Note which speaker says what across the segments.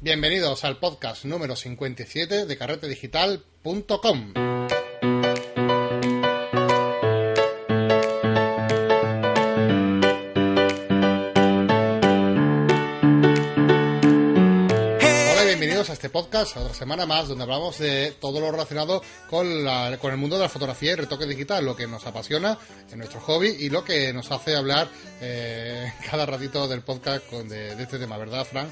Speaker 1: Bienvenidos al podcast número 57 de carretedigital.com. A este podcast, a otra semana más, donde hablamos de todo lo relacionado con, la- con el mundo de la fotografía y retoque digital, lo que nos apasiona en nuestro hobby y lo que nos hace hablar eh, cada ratito del podcast con- de este tema, ¿verdad, Fran?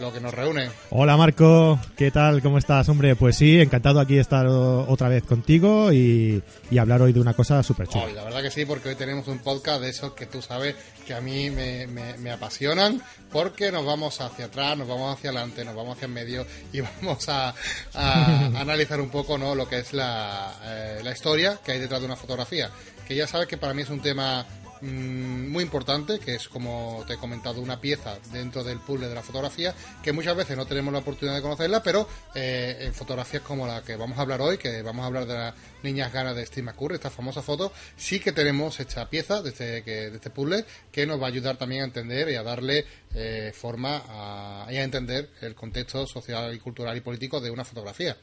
Speaker 1: Lo que nos reúne.
Speaker 2: Hola Marco, ¿qué tal? ¿Cómo estás? Hombre, pues sí, encantado aquí estar otra vez contigo y, y hablar hoy de una cosa súper chula.
Speaker 1: Hoy, la verdad que sí, porque hoy tenemos un podcast de esos que tú sabes que a mí me, me- me apasionan, porque nos vamos hacia atrás, nos vamos hacia adelante, nos vamos hacia en medio y vamos a, a analizar un poco ¿no? lo que es la, eh, la historia que hay detrás de una fotografía. Que ya sabes que para mí es un tema mm, muy importante, que es como te he comentado, una pieza dentro del puzzle de la fotografía, que muchas veces no tenemos la oportunidad de conocerla, pero eh, en fotografías como la que vamos a hablar hoy, que vamos a hablar de las niñas ganas de Steve McCurry, esta famosa foto, sí que tenemos esta pieza de este, de este puzzle que nos va a ayudar también a entender y a darle eh, forma y a entender el contexto social y cultural y político de una fotografía.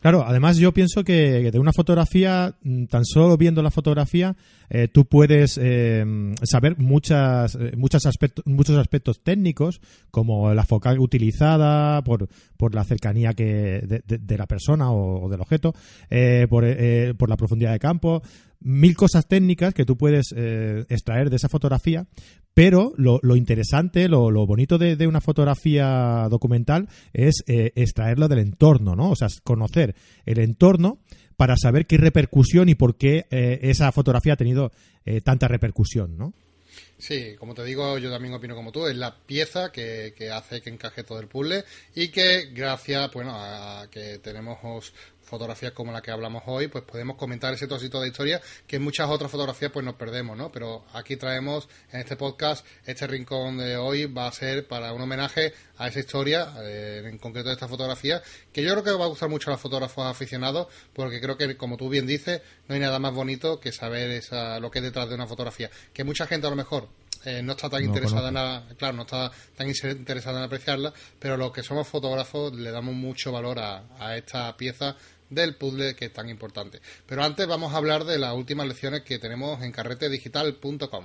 Speaker 2: Claro, además yo pienso que, de una fotografía, mm, tan solo viendo la fotografía, eh, tú puedes eh, saber muchas, eh, muchos, aspectos, muchos aspectos técnicos, como la focal utilizada, por, la cercanía que de, la persona o, o del objeto, eh, por, eh, por la profundidad de campo, mil cosas técnicas que tú puedes eh, extraer de esa fotografía, pero lo, interesante, lo, bonito de, de una fotografía documental es eh, extraerlo del entorno, ¿no? O sea, conocer el entorno para saber qué repercusión y por qué eh, esa fotografía ha tenido eh, tanta repercusión, ¿no?
Speaker 1: Sí, como te digo, yo también opino como tú, es la pieza que, que hace que encaje todo el puzzle y que gracias bueno, a que tenemos fotografías como la que hablamos hoy, pues podemos comentar ese trocito de historia que en muchas otras fotografías pues nos perdemos, ¿no? Pero aquí traemos en este podcast, este rincón de hoy va a ser para un homenaje a esa historia, eh, en concreto de esta fotografía, que yo creo que va a gustar mucho a los fotógrafos aficionados, porque creo que, como tú bien dices, no hay nada más bonito que saber esa, lo que hay detrás de una fotografía. Que mucha gente a lo mejor eh, no está tan
Speaker 2: No
Speaker 1: interesada
Speaker 2: conozco.
Speaker 1: en la- claro, no está tan interesada en apreciarla, pero los que somos fotógrafos le damos mucho valor a, a esta pieza del puzzle que es tan importante. Pero antes vamos a hablar de las últimas lecciones que tenemos en carretedigital.com.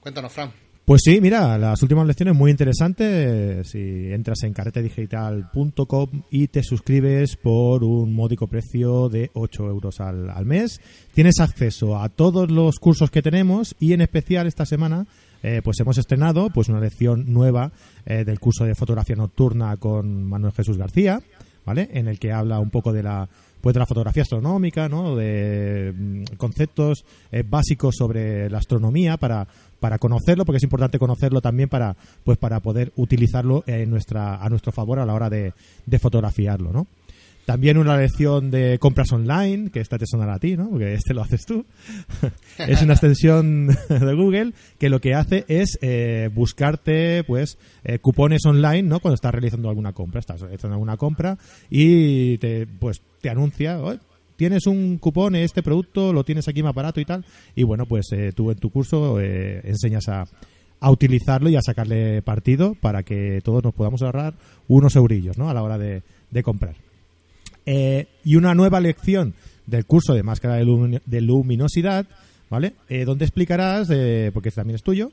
Speaker 1: Cuéntanos, Fran.
Speaker 2: Pues sí, mira, las últimas lecciones muy interesantes. Si entras en carretedigital.com y te suscribes por un módico precio de 8 euros al, al mes, tienes acceso a todos los cursos que tenemos y en especial esta semana eh, pues hemos estrenado pues una lección nueva eh, del curso de fotografía nocturna con Manuel Jesús García, ¿vale? En el que habla un poco de la pues de la fotografía astronómica, ¿no? De mm, conceptos eh, básicos sobre la astronomía para para conocerlo, porque es importante conocerlo también para pues para poder utilizarlo en nuestra a nuestro favor a la hora de, de fotografiarlo, ¿no? También una lección de compras online, que esta te sonará a ti, ¿no? Porque este lo haces tú. es una extensión de Google que lo que hace es eh, buscarte, pues, eh, cupones online, ¿no? Cuando estás realizando alguna compra. Estás realizando alguna compra y te, pues, te anuncia, "Oye, tienes un cupón, este producto, lo tienes aquí más barato y tal. Y bueno, pues eh, tú en tu curso eh, enseñas a, a utilizarlo y a sacarle partido para que todos nos podamos ahorrar unos eurillos, ¿no? A la hora de, de comprar. Eh, y una nueva lección del curso de máscara de, lumi- de luminosidad, ¿vale? Eh, donde explicarás, eh, porque este también es tuyo,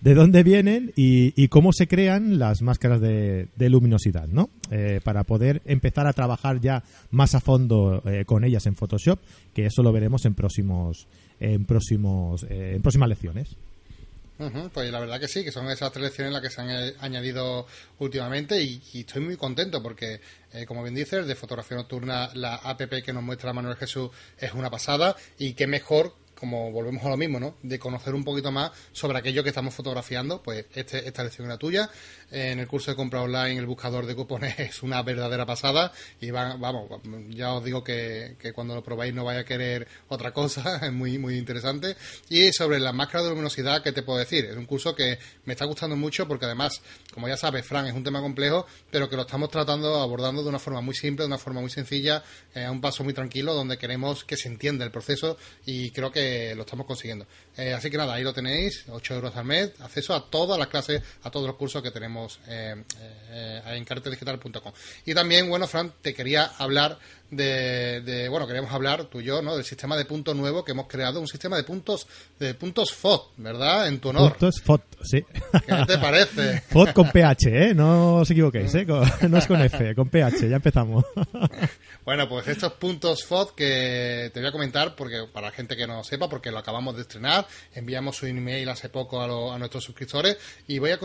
Speaker 2: de dónde vienen y, cómo se crean las máscaras de, de luminosidad, ¿no? Para poder empezar a trabajar ya más a fondo con ellas en Photoshop, que eso lo veremos en próximos, en próximos, en próximas lecciones.
Speaker 1: Pues la verdad que sí, que son esas tres lecciones las que se han añadido últimamente y, y estoy muy contento porque, eh, como bien dices, de fotografía nocturna la app que nos muestra Manuel Jesús es una pasada y qué mejor como volvemos a lo mismo, ¿no? De conocer un poquito más sobre aquello que estamos fotografiando, pues este, esta lección era tuya. En el curso de compra online, el buscador de cupones es una verdadera pasada. Y va- vamos, ya os digo que, que cuando lo probáis no vaya a querer otra cosa, es muy, muy interesante. Y sobre la máscara de luminosidad, ¿qué te puedo decir? Es un curso que me está gustando mucho porque además, como ya sabes, Fran, es un tema complejo, pero que lo estamos tratando, abordando de una forma muy simple, de una forma muy sencilla, eh, a un paso muy tranquilo, donde queremos que se entienda el proceso y creo que lo estamos consiguiendo. Eh, así que nada, ahí lo tenéis, 8 euros al mes, acceso a todas las clases, a todos los cursos que tenemos eh, eh, en carretedigital.com. Y también, bueno, Fran, te quería hablar de, bueno, queremos hablar tú y yo, ¿no? Del sistema de puntos nuevo que hemos creado, un sistema de puntos, de puntos FOD, ¿verdad? En tu honor.
Speaker 2: Puntos FOD, sí.
Speaker 1: ¿Qué te parece?
Speaker 2: FOD con PH, ¿eh? No os equivoquéis, ¿eh? no es con F, con PH, ya empezamos.
Speaker 1: Bueno, pues estos puntos FOD que te voy a comentar, porque para la gente que no sepa, porque lo acabamos de estrenar, enviamos un email hace poco a, a nuestros suscriptores y voy a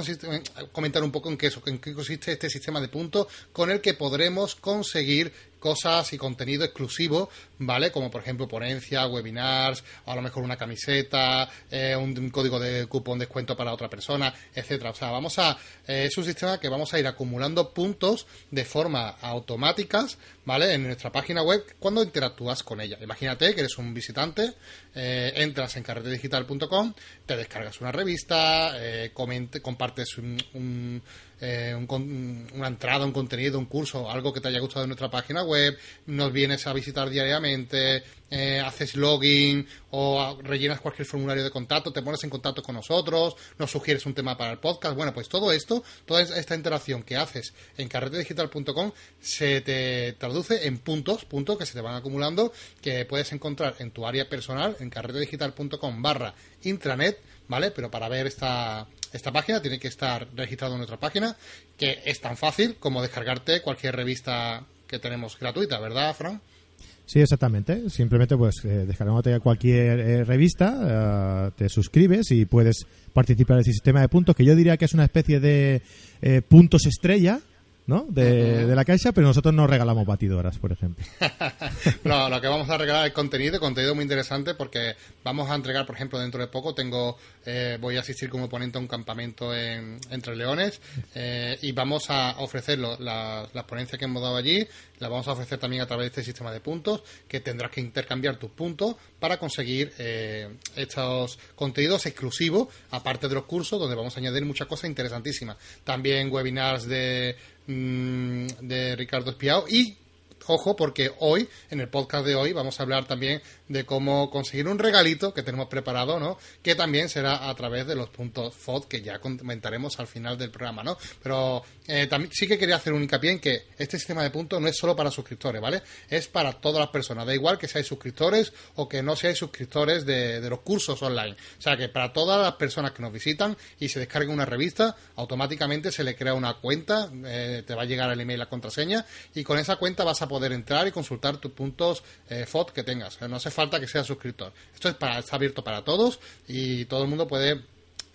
Speaker 1: comentar un poco en qué, en qué consiste este sistema de puntos con el que podremos conseguir cosas y contenido exclusivo, ¿vale? Como por ejemplo ponencia, webinars, a lo mejor una camiseta, eh, un, código de cupón descuento para otra persona, etcétera. O sea, vamos a eh, es un sistema que vamos a ir acumulando puntos de forma automáticas, ¿vale? En nuestra página web cuando interactúas con ella. Imagínate que eres un visitante, eh, entras en carretedigital.com, te descargas una revista, compartes un eh, una entrada, un contenido, un curso, algo que te haya gustado en nuestra página web, nos vienes a visitar diariamente, eh, haces login o rellenas cualquier formulario de contacto, te pones en contacto con nosotros, nos sugieres un tema para el podcast. Bueno, pues todo esto, toda esta interacción que haces en carretedigital.com se te traduce en puntos, puntos que se te van acumulando, que puedes encontrar en tu área personal en carretedigital.com barra intranet, ¿vale? Pero para ver esta, esta página tiene que estar registrado en nuestra página, que es tan fácil como descargarte cualquier revista que tenemos gratuita, ¿verdad, Fran?
Speaker 2: Sí, exactamente. Simplemente pues eh, descargándote cualquier eh, revista, eh, te suscribes y puedes participar en ese sistema de puntos que yo diría que es una especie de eh, puntos estrella ¿no? De, de, la caixa, pero nosotros no regalamos batidoras, por ejemplo.
Speaker 1: no, lo que vamos a regalar es contenido, contenido muy interesante porque vamos a entregar, por ejemplo, dentro de poco tengo, eh, voy a asistir como ponente a un campamento en, Entre Leones eh, y vamos a ofrecer las la ponencias que hemos dado allí, las vamos a ofrecer también a través de este sistema de puntos que tendrás que intercambiar tus puntos para conseguir eh, estos contenidos exclusivos, aparte de los cursos, donde vamos a añadir muchas cosas interesantísimas. También webinars de de Ricardo Espiao. Y ojo porque hoy, en el podcast de hoy, vamos a hablar también de cómo conseguir un regalito que tenemos preparado, ¿no? Que también será a través de los puntos FOD que ya comentaremos al final del programa, ¿no? Pero eh, también sí que quería hacer un hincapié en que este sistema de puntos no es solo para suscriptores, ¿vale? Es para todas las personas, da igual que seáis suscriptores o que no seáis suscriptores de, los cursos online. O sea que para todas las personas que nos visitan y se descarguen una revista, automáticamente se le crea una cuenta, eh, te va a llegar el email la contraseña y con esa cuenta vas a poder entrar y consultar tus puntos eh, FOD que tengas. No hace falta que seas suscriptor. Esto es para, está abierto para todos y todo el mundo puede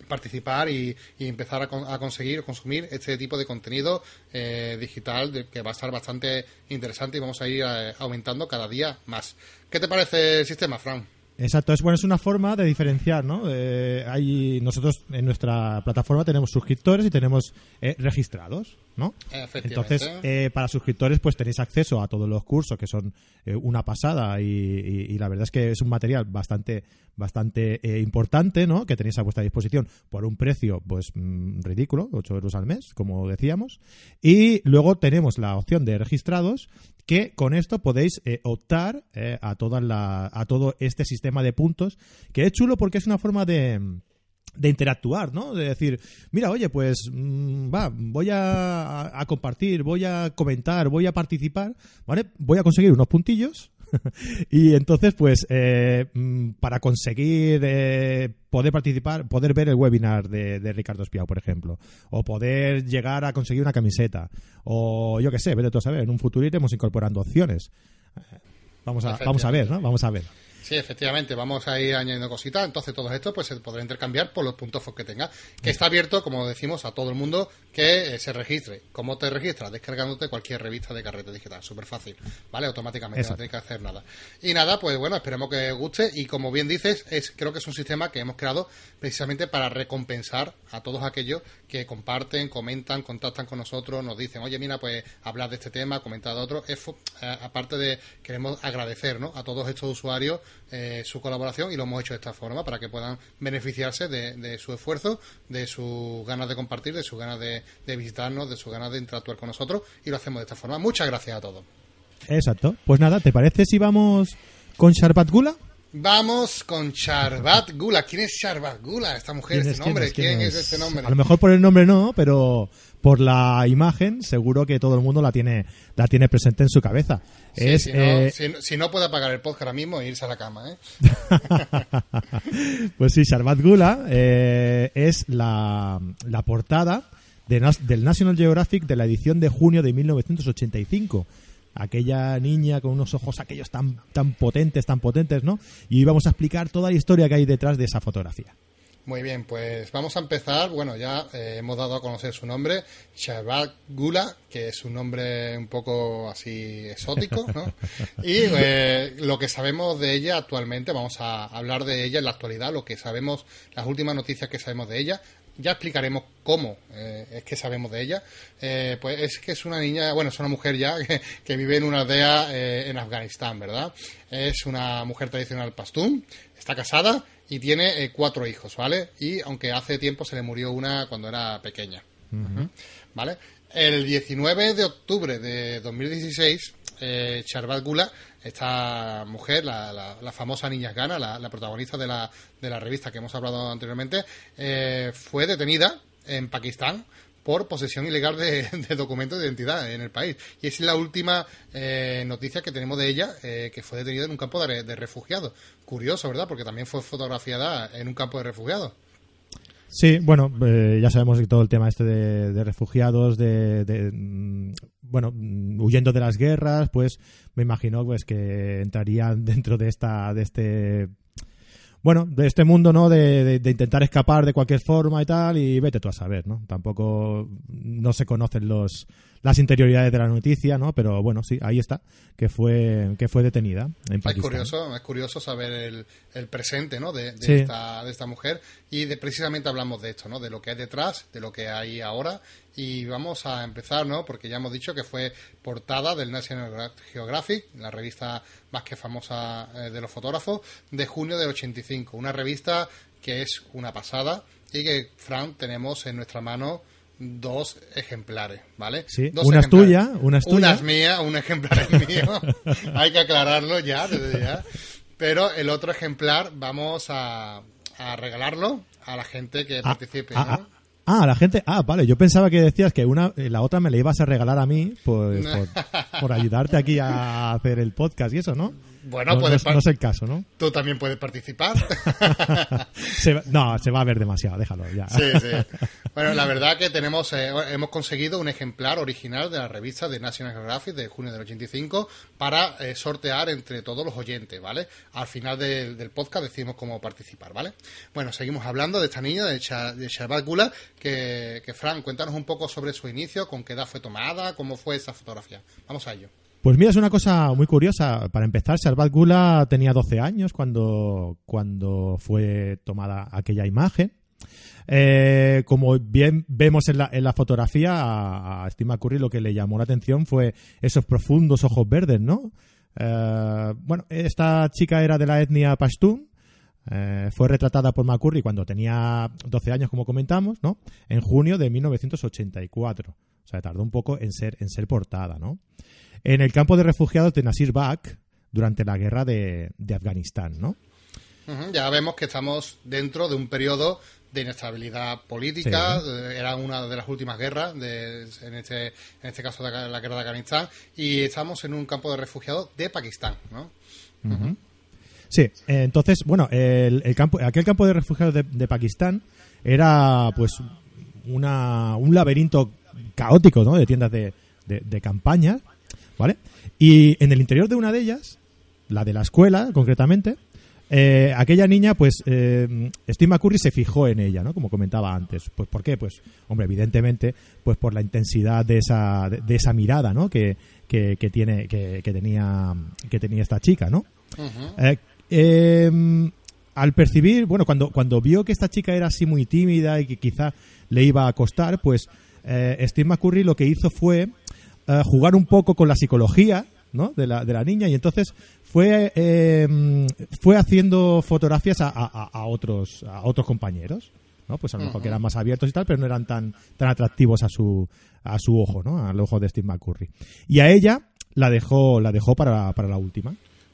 Speaker 1: participar y, empezar a, conseguir o consumir este tipo de contenido eh, digital que va a estar bastante interesante y vamos a ir eh, aumentando cada día más. ¿Qué te parece el sistema, Fran?
Speaker 2: Exacto, es bueno, es una forma de diferenciar, ¿no? Eh, hay, nosotros en nuestra plataforma tenemos suscriptores y tenemos registrados. ¿No? Entonces, eh, para suscriptores, pues tenéis acceso a todos los cursos que son eh, una pasada y, la verdad es que es un material bastante, bastante eh, importante, ¿no? Que tenéis a vuestra disposición por un precio, pues mm, ridículo, 8 euros al mes, como decíamos. Y luego tenemos la opción de registrados, que con esto podéis optar a toda la, a todo este sistema de puntos, que es chulo porque es una forma de de interactuar, ¿no? De decir, mira, oye, pues mm, va, voy a, compartir, voy a comentar, voy a participar, ¿vale? Voy a conseguir unos puntillos y entonces, pues, eh, mm, para conseguir eh, poder participar, poder ver el webinar de, Ricardo Espiao, por ejemplo, o poder llegar a conseguir una camiseta, o yo qué sé, vete tú a saber, en un futuro iremos incorporando opciones. Vamos a, vamos a ver, ¿no? Vamos a ver.
Speaker 1: Sí, efectivamente, vamos a ir añadiendo cositas. Entonces, todo esto pues se podrá intercambiar por los puntos que tenga. Que está abierto, como decimos, a todo el mundo que eh, se registre. ¿Cómo te registras? Descargándote cualquier revista de carrete digital. Súper fácil, ¿vale? Automáticamente, no tienes que hacer nada. Y nada, pues bueno, esperemos que os guste. Y como bien dices, es creo que es un sistema que hemos creado precisamente para recompensar a todos aquellos que comparten, comentan, contactan con nosotros, nos dicen, oye, mira, pues hablar de este tema, comentar de otro. Es, eh, aparte de, queremos agradecer ¿no? a todos estos usuarios eh, su colaboración y lo hemos hecho de esta forma para que puedan beneficiarse de, su esfuerzo, de sus ganas de compartir, de sus ganas de, visitarnos, de sus ganas de interactuar con nosotros y lo hacemos de esta forma. Muchas gracias a todos.
Speaker 2: Exacto. Pues nada, ¿te parece si vamos con Sharpat Gula?
Speaker 1: Vamos con Charbat Gula. ¿Quién es Charbat Gula? Esta mujer,
Speaker 2: ¿Quién
Speaker 1: este
Speaker 2: es,
Speaker 1: nombre.
Speaker 2: quién es,
Speaker 1: ¿Quién, es? este nombre?
Speaker 2: A lo mejor por el nombre no, pero por la imagen seguro que todo el mundo la tiene la tiene presente en su cabeza.
Speaker 1: Sí,
Speaker 2: es
Speaker 1: si, no,
Speaker 2: eh,
Speaker 1: si, no- si no puede apagar el podcast ahora mismo e irse a la cama, ¿eh?
Speaker 2: pues sí, Sharbat Gula eh, es la, la portada de del National Geographic de la edición de junio de 1985. Aquella niña con unos ojos aquellos tan, tan potentes, tan potentes, ¿no? Y vamos a explicar toda la historia que hay detrás de esa fotografía.
Speaker 1: Muy bien, pues vamos a empezar. Bueno, ya eh, hemos dado a conocer su nombre, Sharbat Gula, que es un nombre un poco así exótico, ¿no? Y eh, lo que sabemos de ella actualmente, vamos a hablar de ella en la actualidad, lo que sabemos, las últimas noticias que sabemos de ella. Ya explicaremos cómo eh, es que sabemos de ella. Eh, pues es que es una niña, bueno, es una mujer ya que, que vive en una aldea en Afganistán, ¿verdad? Es una mujer tradicional pastún, está casada y tiene eh, cuatro hijos, ¿vale? Y aunque hace tiempo se le murió una cuando era pequeña, ¿vale? El 19 de octubre de 2016, eh, Charbat Gula, esta mujer, la, la- la famosa niña Gana, la, la protagonista de la, de la revista que hemos hablado anteriormente, eh, fue detenida en Pakistán por posesión ilegal de, documentos de identidad en el país. Y es la última eh, noticia que tenemos de ella, eh, que fue detenida en un campo de, de refugiados. Curioso, ¿verdad? Porque también fue fotografiada en un campo de refugiados.
Speaker 2: Sí, bueno, eh, ya sabemos que todo el tema este de, de refugiados, de, de, mm, bueno, mm, huyendo de las guerras, pues me imagino pues que entrarían dentro de esta, de este, bueno, de este mundo, ¿no? De, de- de intentar escapar de cualquier forma y tal, y vete tú a saber, ¿no? Tampoco no se conocen los las interioridades de la noticia, ¿no? Pero bueno, sí, ahí está, que fue que fue detenida en
Speaker 1: Es curioso, es curioso saber el, el presente ¿no? de, de
Speaker 2: Sí.
Speaker 1: esta, de esta mujer y de, precisamente hablamos de esto, ¿no? de lo que hay detrás, de lo que hay ahora y vamos a empezar, ¿no? porque ya hemos dicho que fue portada del National Geographic, la revista más que famosa eh, de los fotógrafos, de junio del 85, una revista que es una pasada y que, Fran, tenemos en nuestra mano dos ejemplares, ¿vale?
Speaker 2: Sí,
Speaker 1: Dos
Speaker 2: una es tuya, una es tuya.
Speaker 1: Una es mía, un ejemplar es mío. Hay que aclararlo ya, desde ya. Pero el otro ejemplar vamos a, a regalarlo a la gente que
Speaker 2: Ah,
Speaker 1: participe.
Speaker 2: ah,
Speaker 1: ¿no?
Speaker 2: ah, ah, la gente. Ah, vale. Yo pensaba que decías que una, eh, la otra me la ibas a regalar a mí pues, por, por ayudarte aquí a hacer el podcast y eso, ¿no?
Speaker 1: Bueno,
Speaker 2: no,
Speaker 1: puedes
Speaker 2: no es- no es el caso, ¿no?
Speaker 1: Tú también puedes participar.
Speaker 2: Se no, se va a ver demasiado. Déjalo ya.
Speaker 1: Sí, sí. Bueno, la verdad que tenemos, eh, hemos conseguido un ejemplar original de la revista de National Geographic de junio del 85 para eh, sortear entre todos los oyentes, ¿vale? Al final del, del podcast decimos cómo participar, ¿vale? Bueno, seguimos hablando de esta niña, de, Cha- de Sharbat Gula, que, que Fran, cuéntanos un poco sobre su inicio, con qué edad fue tomada, cómo fue esa fotografía. Vamos a ello.
Speaker 2: Pues mira, es una cosa muy curiosa. Para empezar, Sharbat Gula tenía 12 años cuando, cuando fue tomada aquella imagen. Eh, como bien vemos en la, en la fotografía, a, a Steve McCurry lo que le llamó la atención fue esos profundos ojos verdes, ¿no? Eh, bueno, esta chica era de la etnia Pashtun. eh, fue retratada por McCurry cuando tenía 12 años, como comentamos, ¿no? En junio de 1984. O sea, tardó un poco en ser, en ser portada, ¿no? En el campo de refugiados de Nasir Bak durante la guerra de, de Afganistán, ¿no?
Speaker 1: Ya vemos que estamos dentro de un periodo de inestabilidad política,
Speaker 2: Sí.
Speaker 1: eh, era una de las últimas guerras, de, en, este, en este caso de la guerra de Afganistán, y estamos en un campo de refugiados de Pakistán, ¿no?
Speaker 2: Sí, entonces, bueno, el, el campo, aquel campo de refugiados de, de Pakistán era pues una, un laberinto caótico, ¿no? De tiendas de, de, de campaña, ¿vale? Y en el interior de una de ellas, la de la escuela, concretamente, eh, aquella niña, pues, eh, Steve McCurry se fijó en ella, ¿no? Como comentaba antes. Pues, ¿por qué? Pues, hombre, evidentemente, pues por la intensidad de esa, de, de esa mirada, ¿no? Que, que, que tiene, que, que tenía, que tenía esta chica, ¿no? Eh, eh, al percibir, bueno, cuando, cuando vio que esta chica era así muy tímida y que quizá le iba a costar, pues eh, Steve McCurry lo que hizo fue eh, jugar un poco con la psicología ¿no? de, la, de la niña y entonces fue, eh, fue haciendo fotografías a, a- a otros, a otros compañeros. ¿no? Pues a lo mejor que eran más abiertos y tal, pero no eran tan, tan atractivos a su, a su ojo, ¿no? Al ojo de Steve McCurry. Y a ella la dejó, la dejó para, para la última.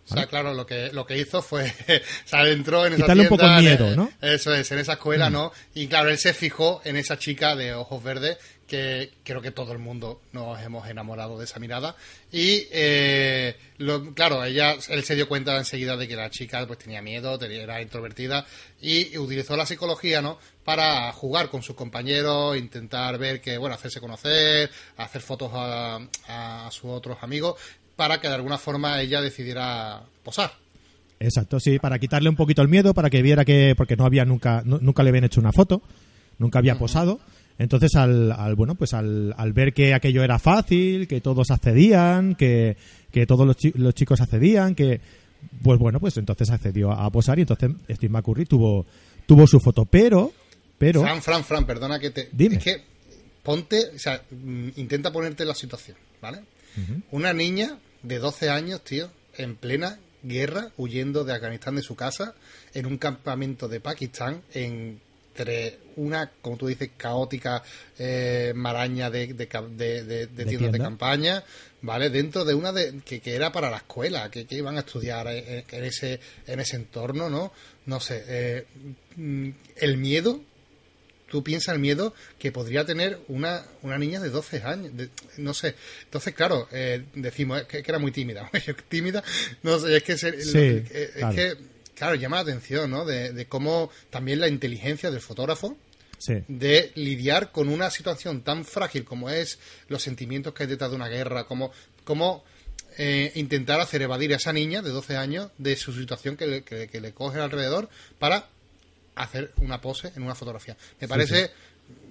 Speaker 1: O sea, claro, lo que, lo que hizo fue, o sea, entró en esa
Speaker 2: Quitarle un
Speaker 1: tienda,
Speaker 2: poco el miedo,
Speaker 1: eh,
Speaker 2: ¿no?
Speaker 1: Eso es, en esa escuela, ¿no? Y claro, él se fijó en esa chica de ojos verdes que creo que todo el mundo nos hemos enamorado de esa mirada. Y, eh, lo- claro, ella, él se dio cuenta enseguida de que la chica pues tenía miedo, tenía- era introvertida y utilizó la psicología, ¿no? Para jugar con sus compañeros, intentar ver que, bueno, hacerse conocer, hacer fotos a, a sus otros amigos, para que de alguna forma ella decidiera posar.
Speaker 2: Exacto, sí, para quitarle un poquito el miedo, para que viera que, porque no había nunca, nu- nunca le habían hecho una foto, nunca había posado. Entonces, al, al bueno, pues al, al ver que aquello era fácil, que todos accedían, que, que todos los, chi- los chicos accedían, que, pues bueno, pues entonces accedió a posar y entonces Steve McCurry tuvo, tuvo su foto. Pero, pero,
Speaker 1: Fran, Fran, Fran, perdona que te...
Speaker 2: Dime.
Speaker 1: Es que ponte, o sea, mm, intenta ponerte en la situación, ¿vale? Una niña de 12 años, tío, en plena guerra, huyendo de Afganistán de su casa, en un campamento de Pakistán, entre una, como tú dices, caótica eh, maraña de, de, de- tiendas de campaña, ¿vale? Dentro de una de, que, que era para la escuela, que, que iban a estudiar eh, en ese, en ese entorno, ¿no? No sé, eh, mm, el miedo tú piensas el miedo que podría tener una, una niña de 12 años, de- no sé. Entonces, claro, eh, decimos que, que era muy tímida. Tímida, no sé, es que, se-
Speaker 2: Sí,
Speaker 1: lo- eh, es
Speaker 2: claro.
Speaker 1: que, claro, llama la atención, ¿no? De, de cómo también la inteligencia del fotógrafo
Speaker 2: sí,
Speaker 1: de lidiar con una situación tan frágil como es los sentimientos que hay detrás de una guerra, como, como eh, intentar hacer evadir a esa niña de 12 años de su situación que le, que- que le coge alrededor para hacer una pose en una fotografía. Me parece,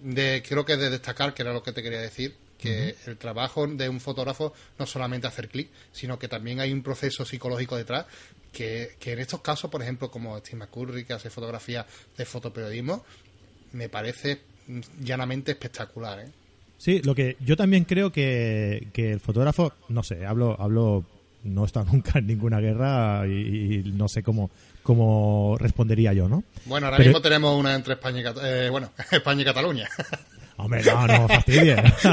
Speaker 1: de creo que de destacar, que era lo que te quería decir, que el trabajo de un fotógrafo no solamente hacer clic, sino que también hay un proceso psicológico detrás que, que en estos casos, por ejemplo, como Steve McCurry, que hace fotografía de fotoperiodismo, me parece llanamente espectacular. ¿eh?
Speaker 2: Sí, lo que yo también creo que, que el fotógrafo, no sé, hablo, hablo, no he estado nunca en ninguna guerra y, y no sé cómo, cómo respondería yo, ¿no?
Speaker 1: Bueno, ahora
Speaker 2: Pero-
Speaker 1: mismo tenemos una entre España y, Cat- eh, bueno, España y Cataluña.
Speaker 2: Hombre, no, no, fastidies.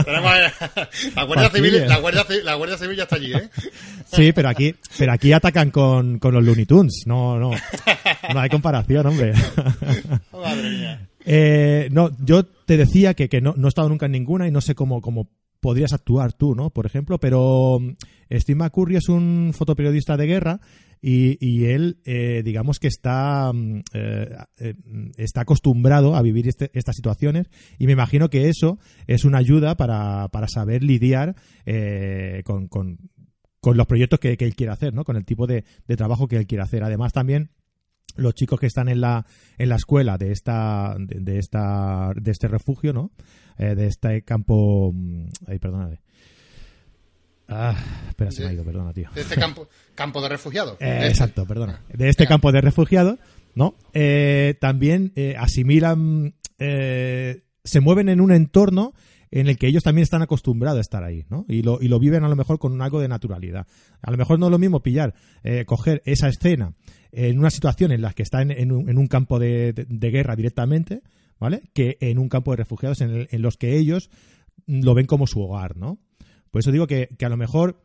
Speaker 1: la Guardia Civil, Guardia, la Guardia Civil ya está allí, ¿eh?
Speaker 2: Sí, pero aquí, pero aquí atacan con, con los Looney Tunes. No, no. No hay comparación, hombre.
Speaker 1: Madre mía.
Speaker 2: Eh, no, yo te decía que, que no, no he estado nunca en ninguna y no sé cómo, cómo podrías actuar tú, ¿no? Por ejemplo, pero mm, Steve McCurry es un fotoperiodista de guerra y, y él, eh, digamos que está, mm, eh, eh, está acostumbrado a vivir este- estas situaciones y me imagino que eso es una ayuda para, para saber lidiar eh, con, con, con los proyectos que, él quiere hacer, ¿no? Con el tipo de, de trabajo que él quiere hacer. Además, también los chicos que están en la en la escuela de esta de, de esta de este refugio no Eh, de este campo mm, ay perdóname ah espera se me ha ido perdona tío
Speaker 1: De este campo, campo de refugiados.
Speaker 2: Eh,
Speaker 1: De este.
Speaker 2: exacto perdona de este campo de refugiados no Eh, también eh, asimilan eh, se mueven en un entorno en el que ellos también están acostumbrados a estar ahí, ¿no? Y lo, y lo viven a lo mejor con algo de naturalidad. A lo mejor no es lo mismo pillar, eh, coger esa escena en una situación en la que está en, en un, en un campo de, de- de guerra directamente, ¿vale? Que en un campo de refugiados en, el- en los que ellos lo ven como su hogar, ¿no? Por eso digo que, que a lo mejor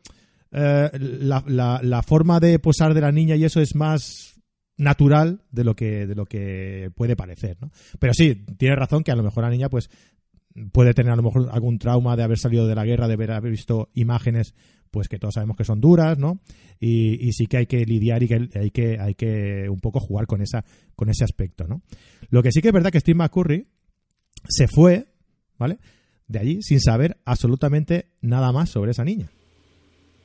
Speaker 2: eh, la, la- forma de posar de la niña y eso es más natural de lo que de lo que puede parecer, ¿no? Pero sí, tiene razón que a lo mejor la niña pues puede tener a lo mejor algún trauma de haber salido de la guerra, de haber, haber visto imágenes pues que todos sabemos que son duras, ¿no? Y, y sí que hay que lidiar y que hay que hay que un poco jugar con esa con ese aspecto, ¿no? Lo que sí que es verdad que Steve McCurry se fue, ¿vale? De allí sin saber absolutamente nada más sobre esa niña.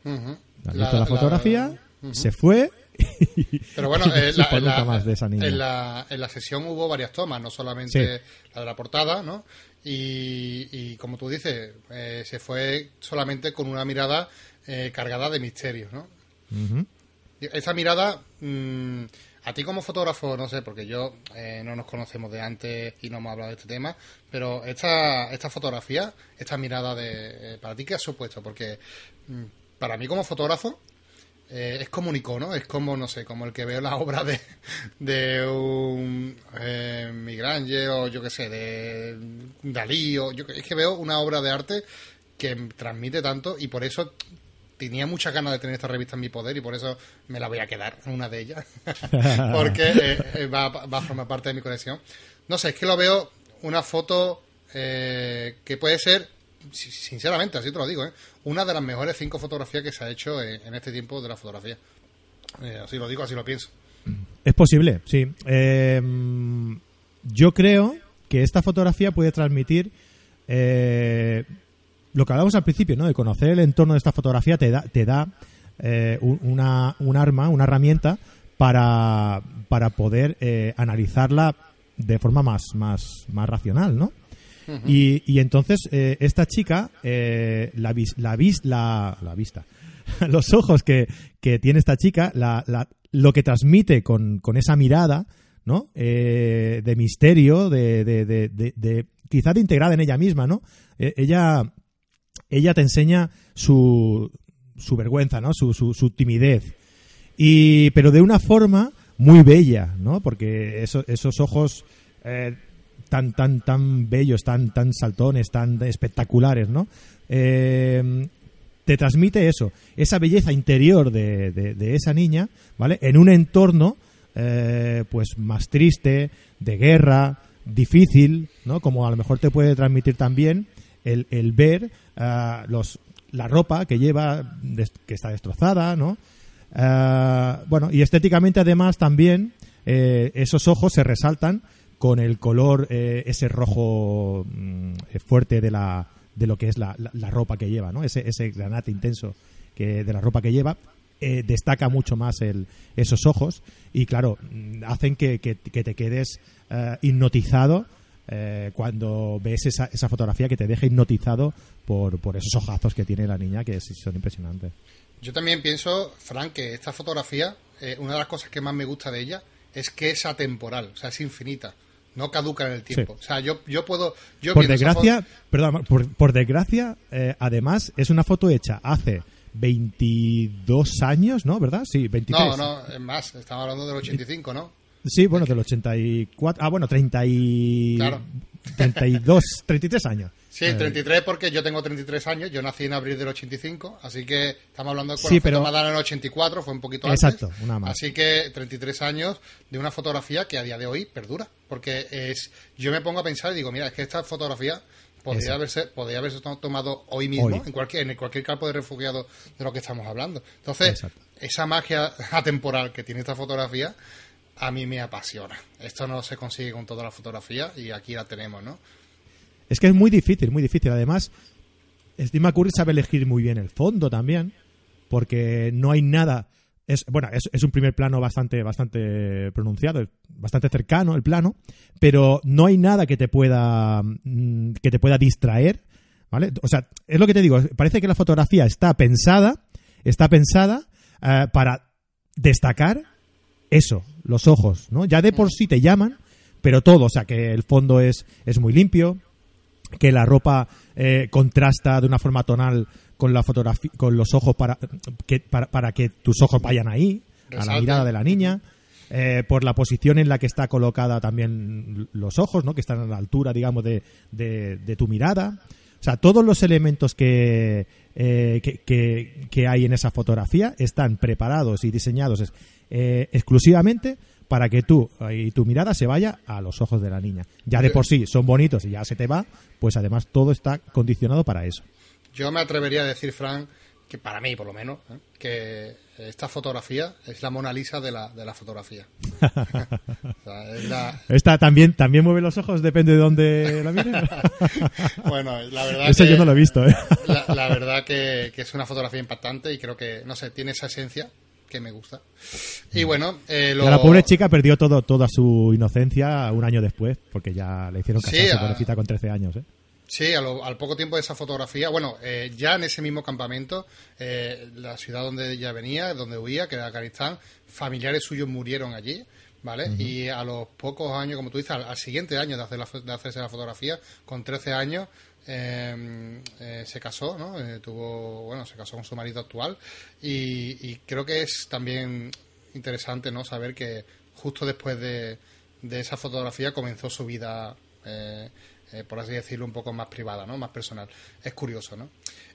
Speaker 2: Visto la, fotografía, se fue.
Speaker 1: Pero bueno,
Speaker 2: y no
Speaker 1: eh, en, la,
Speaker 2: más de esa niña.
Speaker 1: en la- en la sesión hubo varias tomas, no solamente
Speaker 2: Sí.
Speaker 1: la de la portada, ¿no? Y, y como tú dices, eh, se fue solamente con una mirada eh, cargada de misterios, ¿no? Esa mirada, mm, a ti como fotógrafo, no sé, porque yo eh, no nos conocemos de antes y no hemos hablado de este tema, pero esta, esta fotografía, esta mirada de, eh, para ti, ¿qué ha supuesto? Porque mm, para mí como fotógrafo eh, es como un icono, es como, no sé, como el que veo la obra de, de un eh, Migranje o yo qué sé, de Dalí, o yo, es que veo una obra de arte que transmite tanto y por eso tenía muchas ganas de tener esta revista en mi poder y por eso me la voy a quedar, una de ellas, porque eh, eh, va, va, a formar parte de mi colección. No sé, es que lo veo una foto eh, que puede ser, sinceramente, así te lo digo, ¿eh? una de las mejores cinco fotografías que se ha hecho en, este tiempo de la fotografía. Así lo digo, así lo pienso.
Speaker 2: Es posible, sí. yo creo que esta fotografía puede transmitir lo que hablamos al principio, ¿no? De conocer el entorno de esta fotografía te da, te da una, un arma, una herramienta para, para poder analizarla de forma más, más, más racional, ¿no? y, y, entonces eh, esta chica, eh, la, la, vis, la, la vista, los ojos que, que tiene esta chica, la, la, lo que transmite con, con esa mirada, ¿no? Eh, de misterio, de, de, de, de, quizá de integrada en ella misma, ¿no? ella, ella te enseña su, su vergüenza, ¿no? Su, su, timidez. Y, pero de una forma muy bella, ¿no? Porque esos ojos eh, tan, tan, tan bellos, tan, tan saltones, tan espectaculares, ¿no? Eh, te transmite eso, esa belleza interior de, de, esa niña, ¿vale? En un entorno, eh, pues más triste, de guerra, difícil, ¿no? Como a lo mejor te puede transmitir también el, el ver los, la ropa que lleva, que está destrozada, ¿no? bueno, y estéticamente además también esos ojos se resaltan con el color eh, ese rojo mm, fuerte de la de lo que es la, la, ropa que lleva, ¿no? Ese, ese granate intenso que de la ropa que lleva eh, destaca mucho más el, esos ojos y claro mm, hacen que, que, te quedes eh, cuando ves esa, esa fotografía que te deja hipnotizado por, por esos ojazos que tiene la niña que son impresionantes.
Speaker 1: Yo también pienso, Frank, que esta fotografía, una de las cosas que más me gusta de ella es que es atemporal, o sea, es infinita no caduca en el tiempo. O sea, yo, yo puedo... Yo
Speaker 2: por desgracia, perdón, por, desgracia, eh, además, es una foto hecha hace 22 años, ¿no? ¿Verdad? Sí, 23.
Speaker 1: No, no, es más, estamos hablando del 85, ¿no?
Speaker 2: Sí, bueno, del 84. Ah, bueno, 30 y... Claro. 32, 33 años.
Speaker 1: Sí, 33 eh, porque yo tengo 33 años, yo nací en abril del 85, así que estamos hablando de cuando sí, pero... en el 84, fue un poquito antes.
Speaker 2: Exacto, una más.
Speaker 1: Así que 33 años de una fotografía que a día de hoy perdura, porque es yo me pongo a pensar y digo, mira, es que esta fotografía podría haberse, podría haberse tomado hoy mismo en cualquier en cualquier campo de refugiados de lo que estamos hablando. Entonces, esa magia atemporal que tiene esta fotografía a mí me apasiona. Esto no se consigue con toda la fotografía y aquí la tenemos, ¿no?
Speaker 2: Es que es muy difícil, muy difícil. Además, Steve McCurry sabe elegir muy bien el fondo también, porque no hay nada. Es, bueno, es, un primer plano bastante, bastante pronunciado, bastante cercano el plano, pero no hay nada que te pueda, mm, que te pueda distraer, ¿vale? O sea, es lo que te digo, parece que la fotografía está pensada, está pensada eh, para destacar eso, los ojos, ¿no? Ya de por sí te llaman, pero todo, o sea, que el fondo es, es muy limpio, que la ropa eh, contrasta de una forma tonal con la fotografía, con los ojos para que, para, que tus ojos vayan ahí, a la mirada de la niña. Eh, por la posición en la que está colocada también los ojos, ¿no? que están a la altura, digamos, de, de, tu mirada. O sea, todos los elementos que, eh, que, que, hay en esa fotografía están preparados y diseñados exclusivamente para que tú y tu mirada se vaya a los ojos de la niña. Ya de por sí son bonitos y ya se te va, pues además todo está condicionado para eso.
Speaker 1: Yo me atrevería a decir, Frank, que para mí por lo menos, ¿eh? que esta fotografía es la Mona Lisa de la, de la fotografía.
Speaker 2: Esta también, también mueve los ojos, depende de dónde la mires.
Speaker 1: bueno, la verdad
Speaker 2: Eso yo no lo he visto. ¿eh?
Speaker 1: La, verdad que, que, es una fotografía impactante y creo que, no sé, tiene esa esencia que me gusta. Y bueno, eh,
Speaker 2: la pobre chica perdió todo, toda su inocencia un año después, porque ya le hicieron casarse sí, con 13 años, ¿eh?
Speaker 1: Sí, al poco tiempo de esa fotografía, bueno, eh, ya en ese mismo campamento, eh, la ciudad donde ella venía, donde huía, que era Afganistán, familiares suyos murieron allí, ¿vale? Y a los pocos años, como tú dices, al, siguiente año de, hacer la, de hacerse la fotografía, con 13 años, Em, eh, se casó, ¿no? Eh, tuvo, bueno, se casó con su marido actual y, creo que es también interesante, ¿no? Saber que justo después de, esa fotografía comenzó su vida eh, por así decirlo, un poco más privada, ¿no? Más personal. Es curioso, ¿no?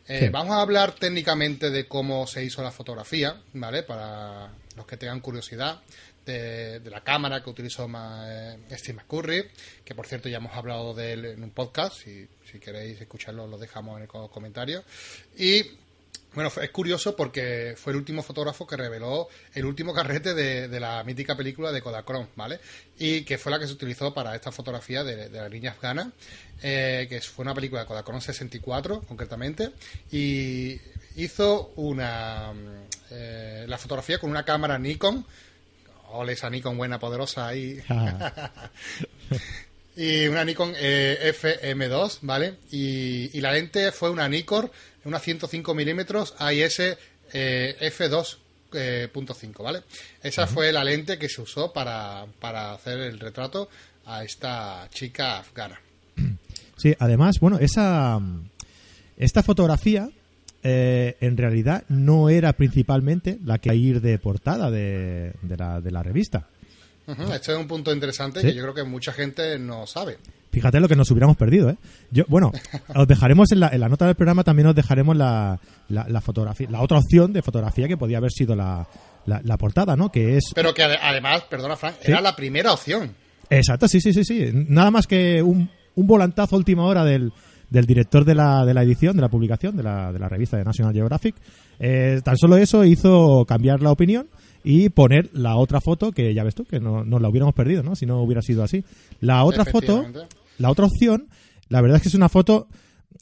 Speaker 1: Eh, vamos a hablar técnicamente de cómo se hizo la fotografía, ¿vale? Para los que tengan curiosidad de, la cámara que utilizó eh, Steve McCurry, que por cierto ya hemos hablado de él en un podcast, si, si queréis escucharlo lo dejamos en los comentarios. Y bueno, es curioso porque fue el último fotógrafo que reveló el último carrete de, la mítica película de Kodachrome, ¿vale? Y que fue la que se utilizó para esta fotografía de, la niña afgana, eh, que fue una película de Kodachrome 64, concretamente, y hizo una eh, la fotografía con una cámara Nikon, ole esa Nikon buena, poderosa ahí. Ah. y una Nikon eh, FM2, ¿vale? Y, y, la lente fue una Nikon una 105 milímetros AIS eh, f2.5, eh, ¿vale? Esa fue la lente que se usó para, para hacer el retrato a esta chica afgana.
Speaker 2: Sí, además, bueno, esa esta fotografía eh, en realidad no era principalmente la que iba a ir de portada de, de, la, de la revista.
Speaker 1: Este es un punto interesante que yo creo que mucha gente no sabe.
Speaker 2: Fíjate lo que nos hubiéramos perdido, ¿eh? Yo, bueno, os dejaremos en la, en la nota del programa también os dejaremos la, la, fotografía, la otra opción de fotografía que podía haber sido la, la, portada, ¿no? Que es.
Speaker 1: Pero que además, perdona, Frank, era la primera opción.
Speaker 2: Exacto, sí, sí, sí, sí. Nada más que un, un volantazo última hora del, del director de la, de la edición, de la publicación, de la, de la revista de National Geographic. Eh, tan solo eso hizo cambiar la opinión y poner la otra foto que ya ves tú que no, no la hubiéramos perdido, ¿no? Si no hubiera sido así. La otra foto la otra opción, la verdad es que es una foto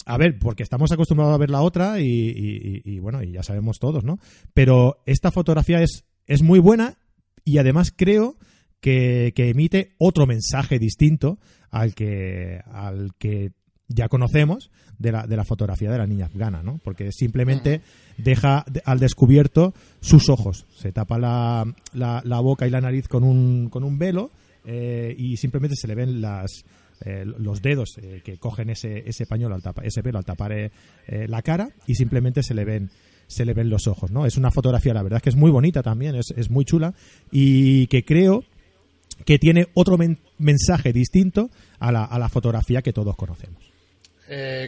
Speaker 2: a ver, porque estamos acostumbrados a ver la otra y, bueno, y ya sabemos todos, ¿no? Pero esta fotografía es, es muy buena y además creo que, emite otro mensaje distinto al que, al que ya conocemos de la, de la fotografía de la niña afgana, ¿no? Porque simplemente deja al descubierto sus ojos. Se tapa la, la, boca y la nariz con un, con un velo eh, y simplemente se le ven las, eh, los dedos eh, que cogen ese, ese pañuelo, al tapar, ese pelo al tapar eh, la cara y simplemente se le ven se le ven los ojos, ¿no? Es una fotografía, la verdad es que es muy bonita también, es, es muy chula y que creo que tiene otro mensaje distinto a la, a la fotografía que todos conocemos.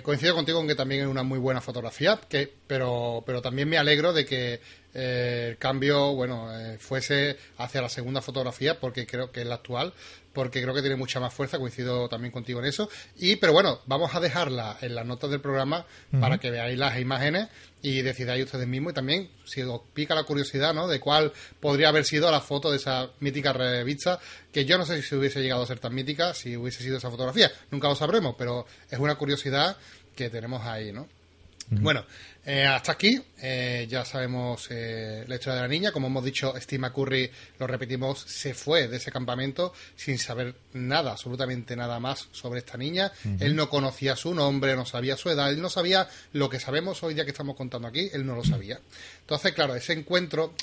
Speaker 1: coincido contigo en que también es una muy buena fotografía, que, pero, pero también me alegro de que el cambio, bueno, fuese hacia la segunda fotografía, porque creo que es la actual, porque creo que tiene mucha más fuerza, coincido también contigo en eso. Y, pero bueno, vamos a dejarla en las notas del programa para que veáis las imágenes y decidáis ustedes mismos. Y también, si os pica la curiosidad, ¿no? De cuál podría haber sido la foto de esa mítica revista, que yo no sé si hubiese llegado a ser tan mítica si hubiese sido esa fotografía. Nunca lo sabremos, pero es una curiosidad que tenemos ahí, ¿no? Bueno, eh, hasta aquí eh, ya sabemos eh, la historia de la niña. Como hemos dicho, Steve McCurry, lo repetimos, se fue de ese campamento sin saber nada, absolutamente nada más sobre esta niña. Él no conocía su nombre, no sabía su edad, él no sabía lo que sabemos hoy día que estamos contando aquí, él no lo sabía. Entonces, claro, ese encuentro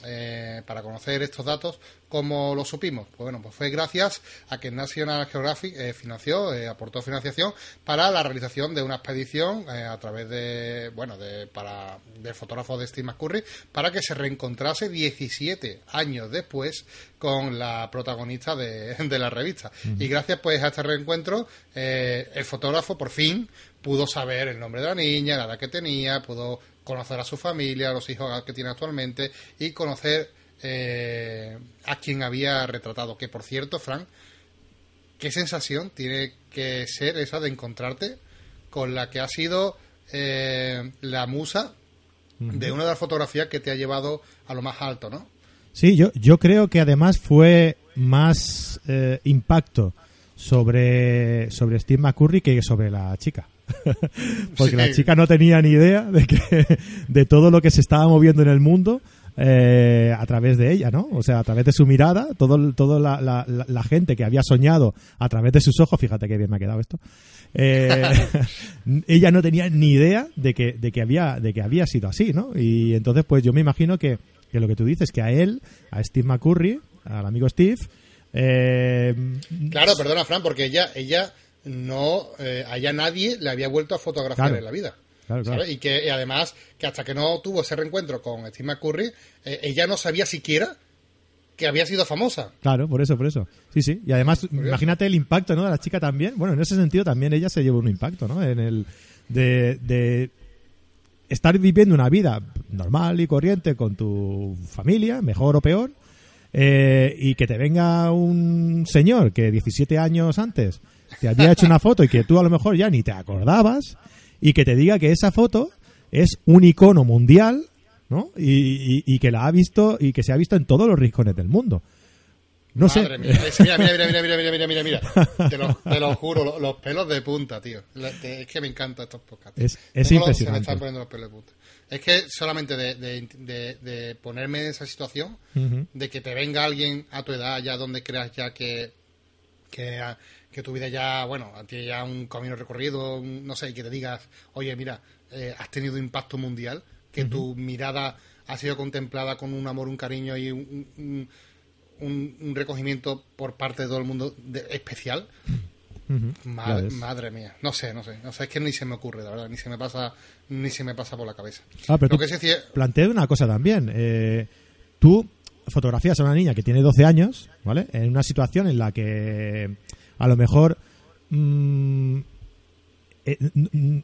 Speaker 1: para conocer estos datos, ¿cómo lo supimos? Pues bueno, pues fue gracias a que National Geographic financió, aportó financiación para la realización de una expedición a través de, bueno, de para del fotógrafo de Steve McCurry para que se reencontrase 17 años después con la protagonista de, la revista. Y gracias pues a este reencuentro, eh, el fotógrafo por fin pudo saber el nombre de la niña, la edad que tenía, pudo conocer a su familia, a los hijos que tiene actualmente y conocer eh, a quien había retratado. Que por cierto, Frank, qué sensación tiene que ser esa de encontrarte con la que ha sido eh, la musa de una de las fotografías que te ha llevado a lo más alto, ¿no?
Speaker 2: Sí, yo, yo creo que además fue más eh, impacto sobre, sobre Steve McCurry que sobre la chica. Porque la chica no tenía ni idea de que de todo lo que se estaba moviendo en el mundo eh, a través de ella, ¿no? O sea, a través de su mirada, todo, todo la, la, gente que había soñado a través de sus ojos, fíjate qué bien me ha quedado esto, eh, ella no tenía ni idea de que, de, que había, de que había sido así, ¿no? Y entonces, pues yo me imagino que, que lo que tú dices, que a él, a Steve McCurry, al amigo Steve, eh,
Speaker 1: claro, perdona, Fran, porque ella, ella no, eh, a nadie le había vuelto a fotografiar en la vida. Y que además, que hasta que no tuvo ese reencuentro con Steve McCurry, eh, ella no sabía siquiera que había sido famosa.
Speaker 2: Claro, por eso, por eso. Sí, sí. Y además, imagínate el impacto, ¿no? De la chica también. Bueno, en ese sentido también ella se llevó un impacto, ¿no? En el de, de estar viviendo una vida normal y corriente con tu familia, mejor o peor, eh, y que te venga un señor que 17 años antes te había hecho una foto y que tú a lo mejor ya ni te acordabas, y que te diga que esa foto es un icono mundial, ¿no? Y, y que la ha visto y que se ha visto en todos los rincones del mundo. No
Speaker 1: Madre
Speaker 2: sé.
Speaker 1: Mía. Mira, mira, mira, mira, mira, mira, mira, mira. Te lo, te lo juro, los, los, pelos de punta, tío. Es que me encantan estos podcasts.
Speaker 2: Es, es impresionante. Se me
Speaker 1: están poniendo los pelos de punta. Es que solamente de, de, de, de ponerme en esa situación, uh -huh. de que te venga alguien a tu edad, ya donde creas ya que, que, que tu vida ya, bueno, tiene ya un camino recorrido, no sé, y que te digas, oye, mira, eh, has tenido impacto mundial, que uh -huh. tu mirada ha sido contemplada con un amor, un cariño y un, un un, un, recogimiento por parte de todo el mundo de, especial. Uh -huh. madre, madre, mía, no sé, no sé, no sé, es que ni se me ocurre, la verdad, ni se me pasa, ni se me pasa por la cabeza.
Speaker 2: Ah, pero Lo que se decía... plantea una cosa también. Eh, tú fotografías a una niña que tiene 12 años, ¿vale? En una situación en la que a lo mejor mmm, eh,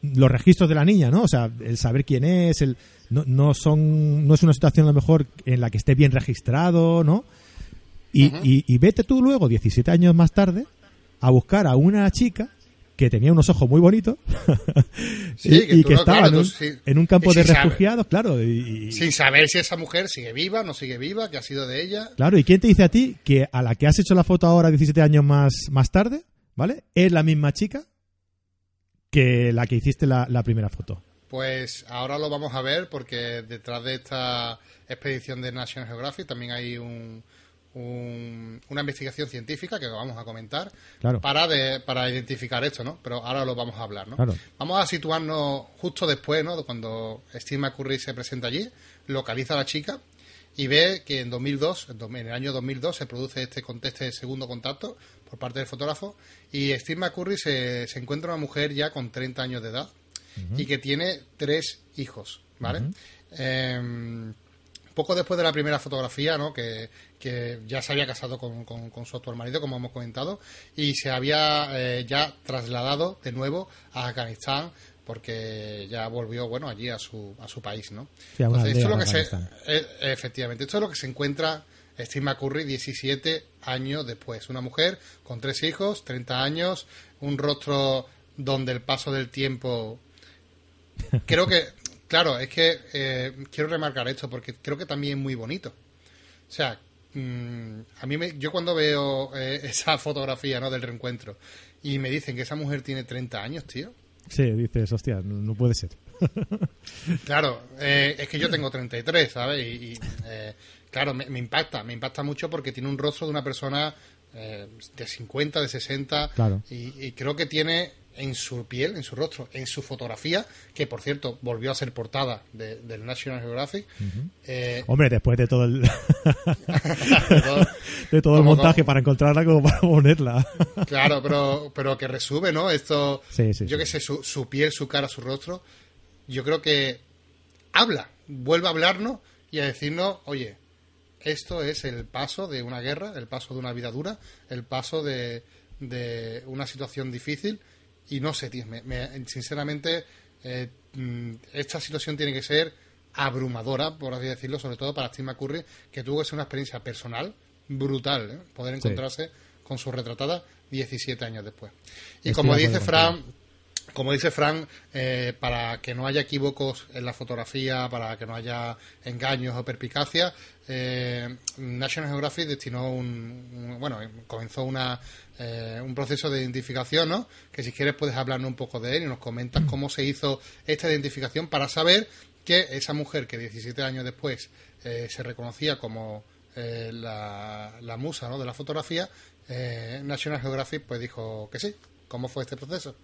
Speaker 2: los registros de la niña, ¿no? O sea, el saber quién es, el no, no son no es una situación a lo mejor en la que esté bien registrado, ¿no? Y, uh -huh. y, y, vete tú luego, 17 años más tarde, a buscar a una chica que tenía unos ojos muy bonitos
Speaker 1: sí,
Speaker 2: y,
Speaker 1: que,
Speaker 2: y que
Speaker 1: no,
Speaker 2: estaba
Speaker 1: claro,
Speaker 2: en, un,
Speaker 1: tú, sí.
Speaker 2: en, un, campo de
Speaker 1: saber.
Speaker 2: refugiados, claro. Y,
Speaker 1: sin saber si esa mujer sigue viva, no sigue viva, que ha sido de ella.
Speaker 2: Claro, ¿y quién te dice a ti que a la que has hecho la foto ahora 17 años más, más tarde, ¿vale? Es la misma chica que la que hiciste la, la primera foto?
Speaker 1: Pues ahora lo vamos a ver porque detrás de esta expedición de National Geographic también hay un, un, una investigación científica que vamos a comentar
Speaker 2: claro.
Speaker 1: para, de, para identificar esto, ¿no? Pero ahora lo vamos a hablar, ¿no?
Speaker 2: Claro.
Speaker 1: Vamos a situarnos justo después, ¿no? Cuando Steve McCurry se presenta allí, localiza a la chica y ve que en 2002, en el año 2002, se produce este, este segundo contacto por parte del fotógrafo y Steve McCurry se, se encuentra una mujer ya con 30 años de edad uh -huh. y que tiene tres hijos, ¿vale? Uh -huh. eh, poco después de la primera fotografía, ¿no? que, que ya se había casado con, con, con, su actual marido, como hemos comentado, y se había eh, ya trasladado de nuevo a Afganistán porque ya volvió bueno allí a su a su país no
Speaker 2: sí,
Speaker 1: Entonces, esto es lo que se eh, efectivamente esto es lo que se encuentra Steve McCurry 17 años después una mujer con tres hijos 30 años un rostro donde el paso del tiempo creo que Claro, es que eh, quiero remarcar esto porque creo que también es muy bonito. O sea, mmm, a mí me, yo cuando veo eh, esa fotografía ¿no? del reencuentro y me dicen que esa mujer tiene 30 años, tío.
Speaker 2: Sí, dices, hostia, no, no puede ser.
Speaker 1: claro, eh, es que yo tengo 33, ¿sabes? Y, y eh, claro, me, me, impacta, me impacta mucho porque tiene un rostro de una persona eh, de 50, de 60
Speaker 2: claro.
Speaker 1: y, y creo que tiene en su piel, en su rostro, en su fotografía, que por cierto volvió a ser portada de, del National Geographic.
Speaker 2: Uh -huh. eh, Hombre, después de todo el, de todo, de todo el montaje como, para encontrarla como para ponerla.
Speaker 1: claro, pero, pero que resume, ¿no? Esto,
Speaker 2: sí, sí,
Speaker 1: yo
Speaker 2: sí.
Speaker 1: que sé, su, su, piel, su cara, su rostro, yo creo que habla, vuelve a hablarnos y a decirnos, oye, esto es el paso de una guerra, el paso de una vida dura, el paso de, de una situación difícil y no sé, tío, me, me, sinceramente, eh, esta situación tiene que ser abrumadora, por así decirlo, sobre todo para Steve McCurry, que tuvo que ser una experiencia personal brutal, ¿eh? poder encontrarse sí. con su retratada 17 años después. Y Estoy como dice Fran, como dice Fran, eh, para que no haya equívocos en la fotografía, para que no haya engaños o perpicacias, eh, National Geographic destinó un, un bueno, comenzó una, eh, un proceso de identificación, ¿no? Que si quieres puedes hablarnos un poco de él y nos comentas mm. cómo se hizo esta identificación para saber que esa mujer que 17 años después eh, se reconocía como eh, la, la, musa ¿no? de la fotografía, National Geographic pues dijo que sí. ¿Cómo fue este proceso?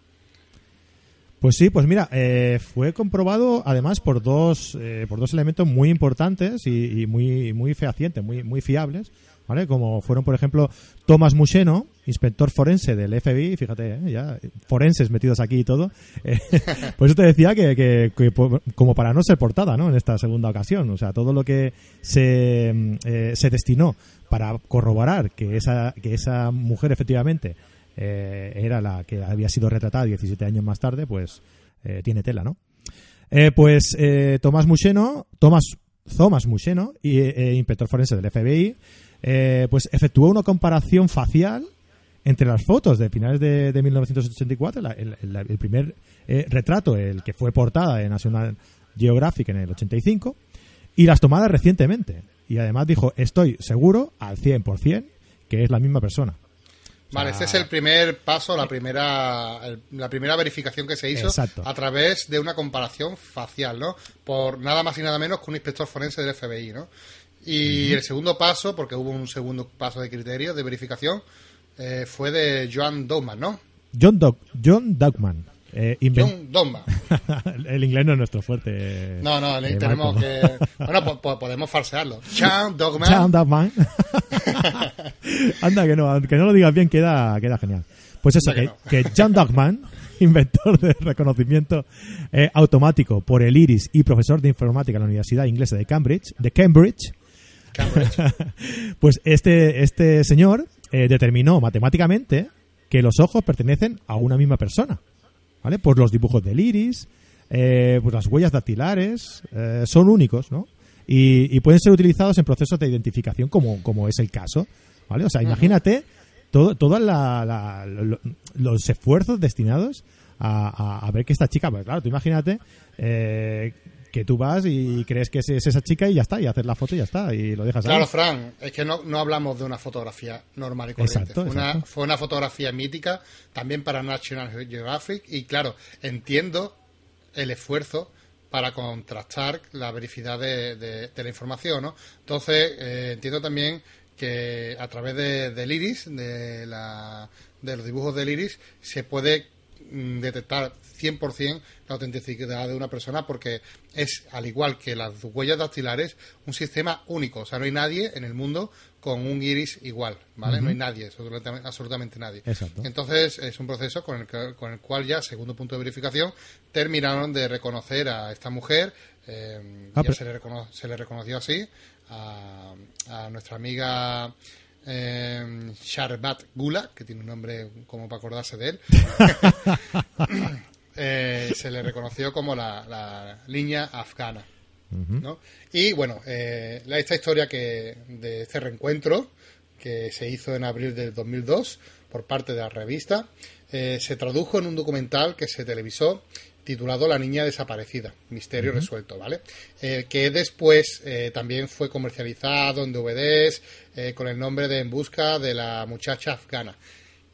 Speaker 2: Pues sí, pues mira, eh, fue comprobado además por dos, eh, por dos elementos muy importantes y, y muy, muy fehacientes, muy, muy fiables, ¿vale? Como fueron, por ejemplo, Thomas Musheno, inspector forense del FBI, fíjate, ¿eh? ya forenses metidos aquí y todo. Eh, por eso te decía que, que- que como para no ser portada, ¿no? En esta segunda ocasión, o sea, todo lo que se, se destinó para corroborar que esa, que esa mujer efectivamente eh, era la que había sido retratada 17 años más tarde, pues eh, tiene tela, ¿no? Eh, pues eh, Tomás Musheno, Tomás Thomas Musheno, y, inspector forense del FBI, pues efectuó una comparación facial entre las fotos de finales de, de 1984, la- el, el- el primer retrato, el que fue portada de National Geographic en el 85, y las tomadas recientemente. Y además dijo, estoy seguro al 100% que es la misma persona.
Speaker 1: Vale, este es el primer paso, la primera, el- la primera verificación que se hizo
Speaker 2: Exacto.
Speaker 1: a través de una comparación facial, ¿no? Por nada más y nada menos que un inspector forense del FBI, ¿no? Y el segundo paso, porque hubo un segundo paso de criterio de verificación, eh, fue de Joan Dogman, ¿no?
Speaker 2: John, Doc- John Dugman. Eh,
Speaker 1: John Dogman.
Speaker 2: el inglés no es nuestro fuerte.
Speaker 1: No, no,
Speaker 2: eh,
Speaker 1: tenemos que... Bueno, po- po- podemos falsearlo. John Dogman.
Speaker 2: John Dugman. Anda, que no, que no lo digas bien, queda, queda genial. Pues eso, que, John Dugman, inventor de reconocimiento eh, automático por el iris y profesor de informática en la Universidad Inglesa de Cambridge, de Cambridge,
Speaker 1: Cambridge.
Speaker 2: pues este, este señor eh, determinó matemáticamente que los ojos pertenecen a una misma persona, ¿vale? Por los dibujos del iris, eh, pues las huellas dactilares, eh, son únicos, ¿no? Y, y pueden ser utilizados en procesos de identificación como, como es el caso, ¿vale? O sea, imagínate todo, todos los esfuerzos destinados a, a- a ver que esta chica, pues claro, tú imagínate eh, que tú vas y crees que es, es esa chica y ya está, y haces la foto y ya está, y lo dejas ahí.
Speaker 1: Claro, Fran, es que no, no hablamos de una fotografía normal y corriente.
Speaker 2: Exacto,
Speaker 1: Fue una, fue una fotografía mítica también para National Geographic y claro, entiendo el esfuerzo para contrastar la vericidad de, de- de la información, ¿no? Entonces, eh, entiendo también que a través de- del iris, de, la, de los dibujos del iris, se puede detectar 100% la autenticidad de una persona porque es, al igual que las huellas dactilares, un sistema único. O sea, no hay nadie en el mundo con un iris igual, ¿vale? No hay nadie, absolutamente, absolutamente nadie.
Speaker 2: Exacto.
Speaker 1: Entonces, es un proceso con el, que- con el cual ya, segundo punto de verificación, terminaron de reconocer a esta mujer, eh,
Speaker 2: Ah,
Speaker 1: ya
Speaker 2: pero-
Speaker 1: se, le recono- se le reconoció así, a, a nuestra amiga eh, Sharbat Gula, que tiene un nombre como para acordarse de él, eh, se le reconoció como la, la niña afgana. ¿no? Y bueno, eh, la- esta historia que de este reencuentro que se hizo en abril del 2002 por parte de la revista eh, se tradujo en un documental que se televisó titulado La niña desaparecida, misterio resuelto, ¿vale? Eh, que después eh, también fue comercializado en DVDs eh, con el nombre de En busca de la muchacha afgana.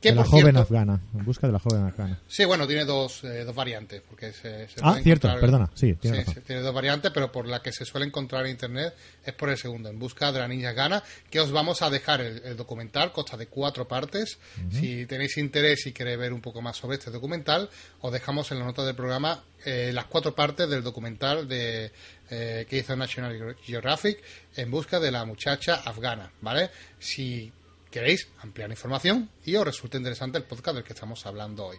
Speaker 1: Que
Speaker 2: de la joven
Speaker 1: cierto-
Speaker 2: afgana, en busca de la joven afgana.
Speaker 1: Sí, bueno, tiene dos, eh, dos variantes. Porque se, se
Speaker 2: Ah, cierto, perdona, sí, tiene
Speaker 1: Sí,
Speaker 2: razón.
Speaker 1: sí, tiene dos variantes, pero por la que se suele encontrar en internet es por el segundo, en busca de la niña gana, que os vamos a dejar el, el documental, consta de cuatro partes. Si tenéis interés y queréis ver un poco más sobre este documental, os dejamos en la nota del programa eh, las cuatro partes del documental de eh, que hizo National Geographic en busca de la muchacha afgana, ¿vale? Si queréis ampliar información y os resulta interesante el podcast del que estamos hablando hoy.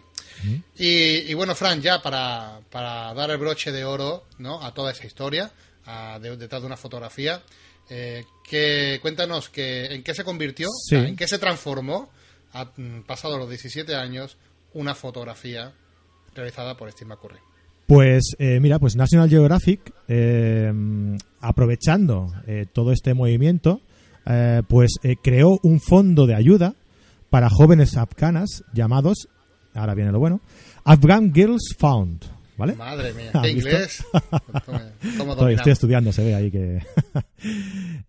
Speaker 1: y, y bueno, Fran, ya para, para dar el broche de oro ¿no? a toda esa historia, a- de- detrás de una fotografía, eh, que, cuéntanos que, en qué se convirtió, o sea,
Speaker 2: Sí.
Speaker 1: en qué se transformó, a, mm, pasado los 17 años, una fotografía realizada por Steve McCurry.
Speaker 2: Pues eh, mira, pues National Geographic, eh, aprovechando eh, todo este movimiento, eh, pues eh, creó un fondo de ayuda para jóvenes afganas llamados, ahora viene lo bueno, Afghan Girls Found, ¿vale?
Speaker 1: Madre mía,
Speaker 2: ¿Has
Speaker 1: qué inglés. Cómo
Speaker 2: Estoy, estudiando, se ve ahí que...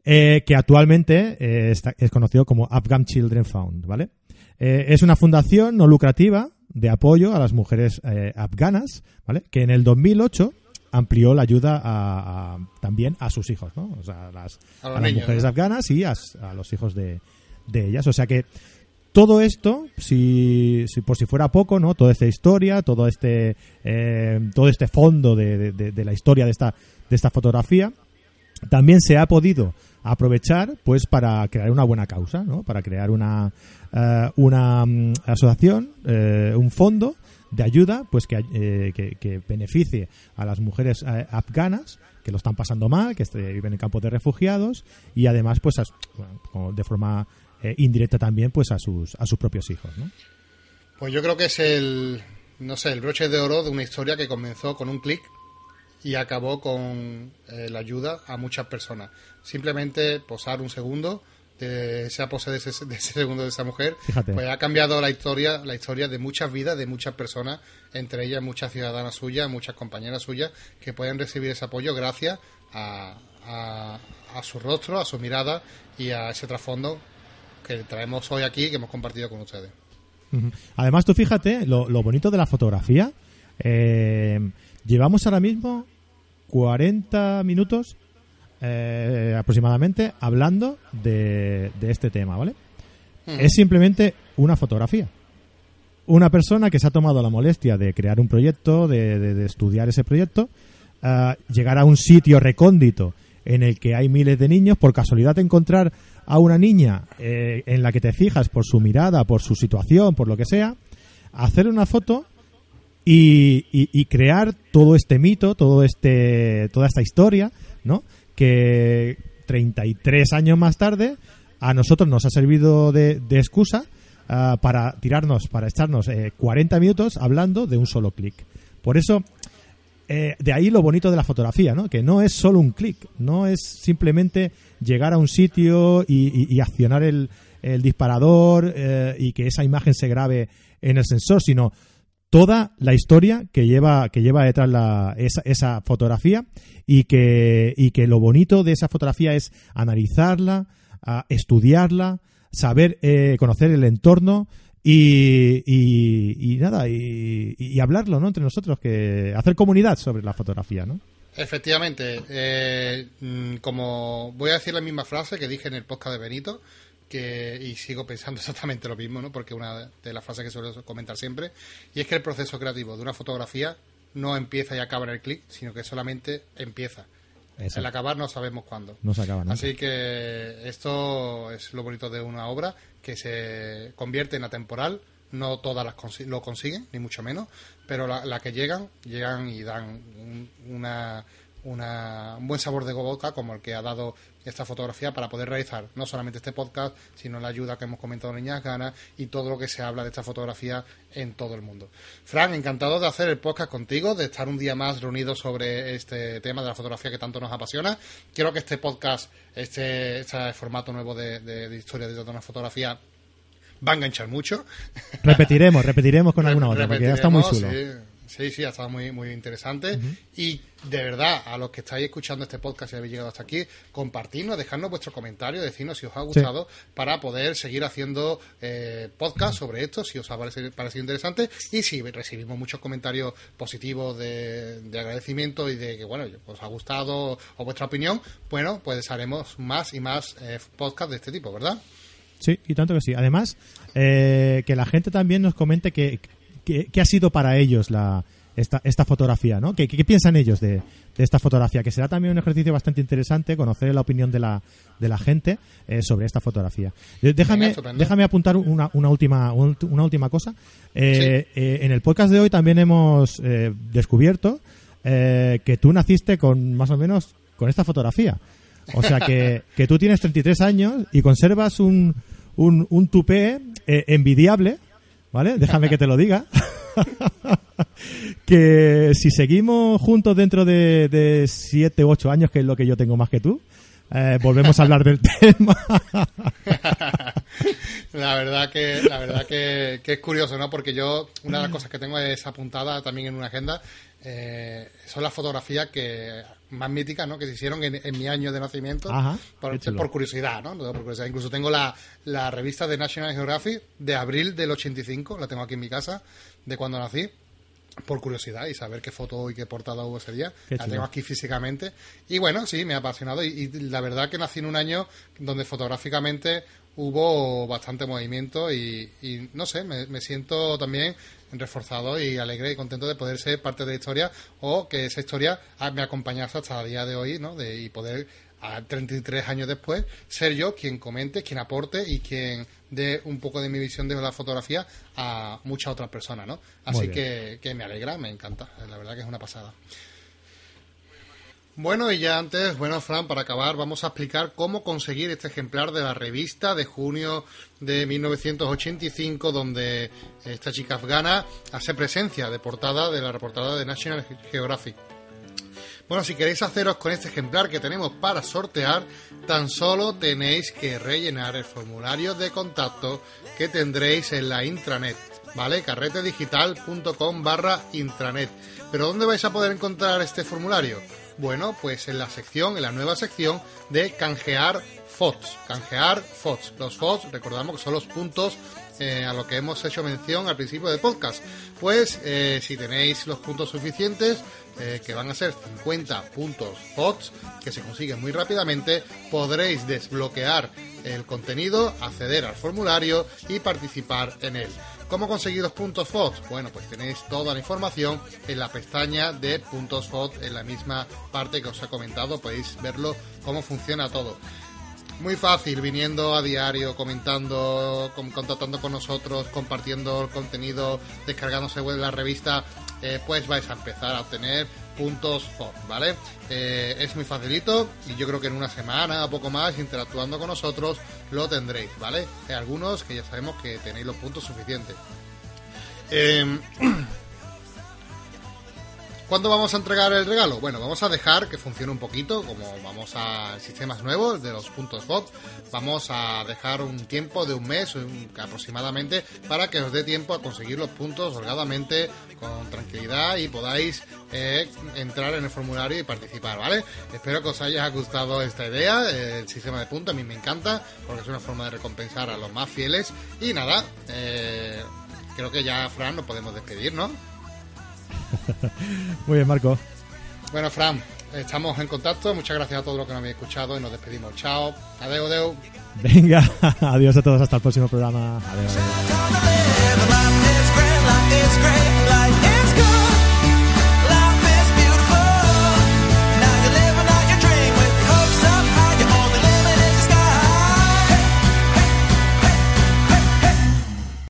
Speaker 2: Eh, que actualmente está- es conocido como Afghan Children Found, ¿vale? Es una fundación no lucrativa de apoyo a las mujeres afganas, ¿vale? Que en el 2008 amplió la ayuda a, a- también a sus hijos, ¿no? O sea, a las,
Speaker 1: A los
Speaker 2: a las
Speaker 1: niños,
Speaker 2: mujeres
Speaker 1: ¿no?
Speaker 2: afganas y a, los hijos de, de ellas. O sea que todo esto, si, si por si fuera poco, ¿no? Toda esta historia, todo este, eh, todo este fondo de, de- de la historia de esta, de esta fotografía, también se ha podido aprovechar pues para crear una buena causa, ¿no? Para crear una, eh, una mm, asociación, eh, un fondo de ayuda pues que, eh, que, beneficie a las mujeres eh, afganas que lo están pasando mal, que este- viven en campos de refugiados y además pues de forma eh, indirecta también pues a sus a sus propios hijos, ¿no?
Speaker 1: Pues yo creo que es el, no sé, el broche de oro de una historia que comenzó con un clic y acabó con eh, la ayuda a muchas personas. Simplemente posar un segundo de esa pose de ese, de ese segundo de esa mujer,
Speaker 2: Fíjate.
Speaker 1: pues ha cambiado la historia, la historia de muchas vidas, de muchas personas, entre ellas muchas ciudadanas suyas, muchas compañeras suyas, que pueden recibir ese apoyo gracias a, a, a su rostro, a su mirada y a ese trasfondo que traemos hoy aquí, que hemos compartido con ustedes.
Speaker 2: Además, tú fíjate, lo, lo bonito de la fotografía, eh, llevamos ahora mismo 40 minutos eh, aproximadamente hablando de, de este tema, ¿vale? Es simplemente una fotografía. Una persona que se ha tomado la molestia de crear un proyecto, de, de- de estudiar ese proyecto, ah, llegar a un sitio recóndito en el que hay miles de niños, por casualidad encontrar a una niña eh, en la que te fijas por su mirada, por su situación, por lo que sea, hacer una foto y, y- y crear todo este mito, todo este, toda esta historia, ¿no? Que 33 años más tarde a nosotros nos ha servido de, de excusa ah, para tirarnos, para echarnos eh, 40 minutos hablando de un solo clic. Por eso, eh, de ahí lo bonito de la fotografía, ¿no? Que no es solo un clic, no es simplemente llegar a un sitio y, accionar el, el disparador eh, y que esa imagen se grabe en el sensor, sino toda la historia que lleva que lleva detrás la, esa, esa fotografía y que y que lo bonito de esa fotografía es analizarla, estudiarla, saber eh, conocer el entorno y, y, nada y, y hablarlo, ¿no? Entre nosotros que hacer comunidad sobre la fotografía, ¿no?
Speaker 1: Efectivamente, eh, mm, como voy a decir la misma frase que dije en el podcast de Benito, que y sigo pensando exactamente lo mismo, ¿no? Porque una de las frases que suelo comentar siempre, y es que el proceso creativo de una fotografía no empieza y acaba en el clic, sino que solamente empieza.
Speaker 2: Eso.
Speaker 1: El acabar no sabemos cuándo.
Speaker 2: No se acaba, ¿no?
Speaker 1: Así que esto es lo bonito de una obra que se convierte en atemporal. No todas las consi- lo consiguen, ni mucho menos, pero la, la que llegan, llegan y dan un, una, una- un buen sabor de boca como el que ha dado esta fotografía para poder realizar no solamente este podcast, sino la ayuda que hemos comentado en Niñas Ganas y todo lo que se habla de esta fotografía en todo el mundo. Fran, encantado de hacer el podcast contigo, de estar un día más reunidos sobre este tema de la fotografía que tanto nos apasiona. Quiero que este podcast, este, este formato nuevo de, de- de historia de una fotografía, va a enganchar mucho.
Speaker 2: Repetiremos, repetiremos con alguna otra, porque ya está muy chulo.
Speaker 1: Sí, sí, sí, ha estado muy, muy interesante. Y de verdad, a los que estáis escuchando este podcast y habéis llegado hasta aquí, compartirnos, dejadnos vuestros comentarios, decirnos si os ha gustado para poder seguir haciendo eh, podcast sobre esto, si os ha parecido, parecido interesante. Y si recibimos muchos comentarios positivos de, de agradecimiento y de que, bueno, os ha gustado o vuestra opinión, bueno, pues haremos más y más eh, podcast de este tipo, ¿verdad?
Speaker 2: Sí, y tanto que sí. Además, eh, que la gente también nos comente que, que- qué ha sido para ellos la, esta, esta fotografía, ¿no? ¿Qué, qué piensan ellos de, de esta fotografía? Que será también un ejercicio bastante interesante conocer la opinión de la, de la gente eh, sobre esta fotografía. Déjame, déjame apuntar una, una última un- una última cosa. Eh, eh, en el podcast de hoy también hemos eh, descubierto que tú naciste con más o menos con esta fotografía. O sea que, que tú tienes 33 años y conservas un, un, un tupé eh, envidiable, ¿vale? Déjame que te lo diga. que si seguimos juntos dentro de, de 7 u 8 años, que es lo que yo tengo más que tú, eh, volvemos a hablar del tema.
Speaker 1: La verdad que, la verdad que es curioso, ¿no? Porque yo, una de las cosas que tengo es apuntada también en una agenda, eh, son las fotografías que más míticas, ¿no? Que se hicieron en, en mi año de nacimiento,
Speaker 2: Ajá,
Speaker 1: por, curiosidad, ¿no? Por curiosidad. Incluso tengo la, la revista de National Geographic de abril del 85, la tengo aquí en mi casa, de cuando nací por curiosidad y saber qué foto y qué portada hubo ese día.
Speaker 2: Qué
Speaker 1: la tengo aquí físicamente. Y bueno, sí, me ha apasionado. Y, y la verdad que nací en un año donde fotográficamente hubo bastante movimiento y, no sé, me, siento también reforzado y alegre y contento de poder ser parte de la historia o que esa historia me acompañase hasta el día de hoy, ¿no? De, y poder a 33 años después, ser yo quien comente, quien aporte y quien dé un poco de mi visión de la fotografía a muchas otras personas, ¿no? Así que, que, me alegra, me encanta, la verdad que es una pasada. Bueno, y ya antes, bueno, Fran, para acabar, vamos a explicar cómo conseguir este ejemplar de la revista de junio de 1985, donde esta chica afgana hace presencia de portada de la reportada de National Geographic. Bueno, si queréis haceros con este ejemplar que tenemos para sortear, tan solo tenéis que rellenar el formulario de contacto que tendréis en la intranet, ¿vale? carretedigital.com barra intranet. Pero ¿dónde vais a poder encontrar este formulario? Bueno, pues en la sección, en la nueva sección de canjear FOTS. Canjear FOTS. Los FOTS, recordamos que son los puntos eh, a lo que hemos hecho mención al principio del podcast. Pues eh, si tenéis los puntos suficientes, eh, que van a ser 50 puntos FOTS, que se consiguen muy rápidamente, podréis desbloquear el contenido, acceder al formulario y participar en él. ¿Cómo conseguir los puntos FOTS? Bueno, pues tenéis toda la información en la pestaña de puntos FOTS, en la misma parte que os he comentado, podéis verlo cómo funciona todo muy fácil, viniendo a diario, comentando, contactando con nosotros, compartiendo el contenido, descargándose la revista, eh, pues vais a empezar a obtener puntos FOB, ¿vale? Eh, es muy facilito y yo creo que en una semana o poco más, interactuando con nosotros, lo tendréis, ¿vale? Hay algunos que ya sabemos que tenéis los puntos suficientes. Eh, ¿Cuándo vamos a entregar el regalo? Bueno, vamos a dejar que funcione un poquito, como vamos a sistemas nuevos de los puntos FOT, vamos a dejar un tiempo de un mes aproximadamente para que os dé tiempo a conseguir los puntos holgadamente, con tranquilidad y podáis eh, entrar en el formulario y participar, ¿vale? Espero que os haya gustado esta idea, el sistema de puntos a mí me encanta, porque es una forma de recompensar a los más fieles y nada, eh, creo que ya, Fran, nos podemos despedir, ¿no?
Speaker 2: Muy bien, Marco.
Speaker 1: Bueno, Fran, estamos en contacto. Muchas gracias a todos los que nos habéis escuchado y nos despedimos. Chao. Adeu, adeu.
Speaker 2: Venga, adiós a todos. Hasta el próximo programa. Adiós.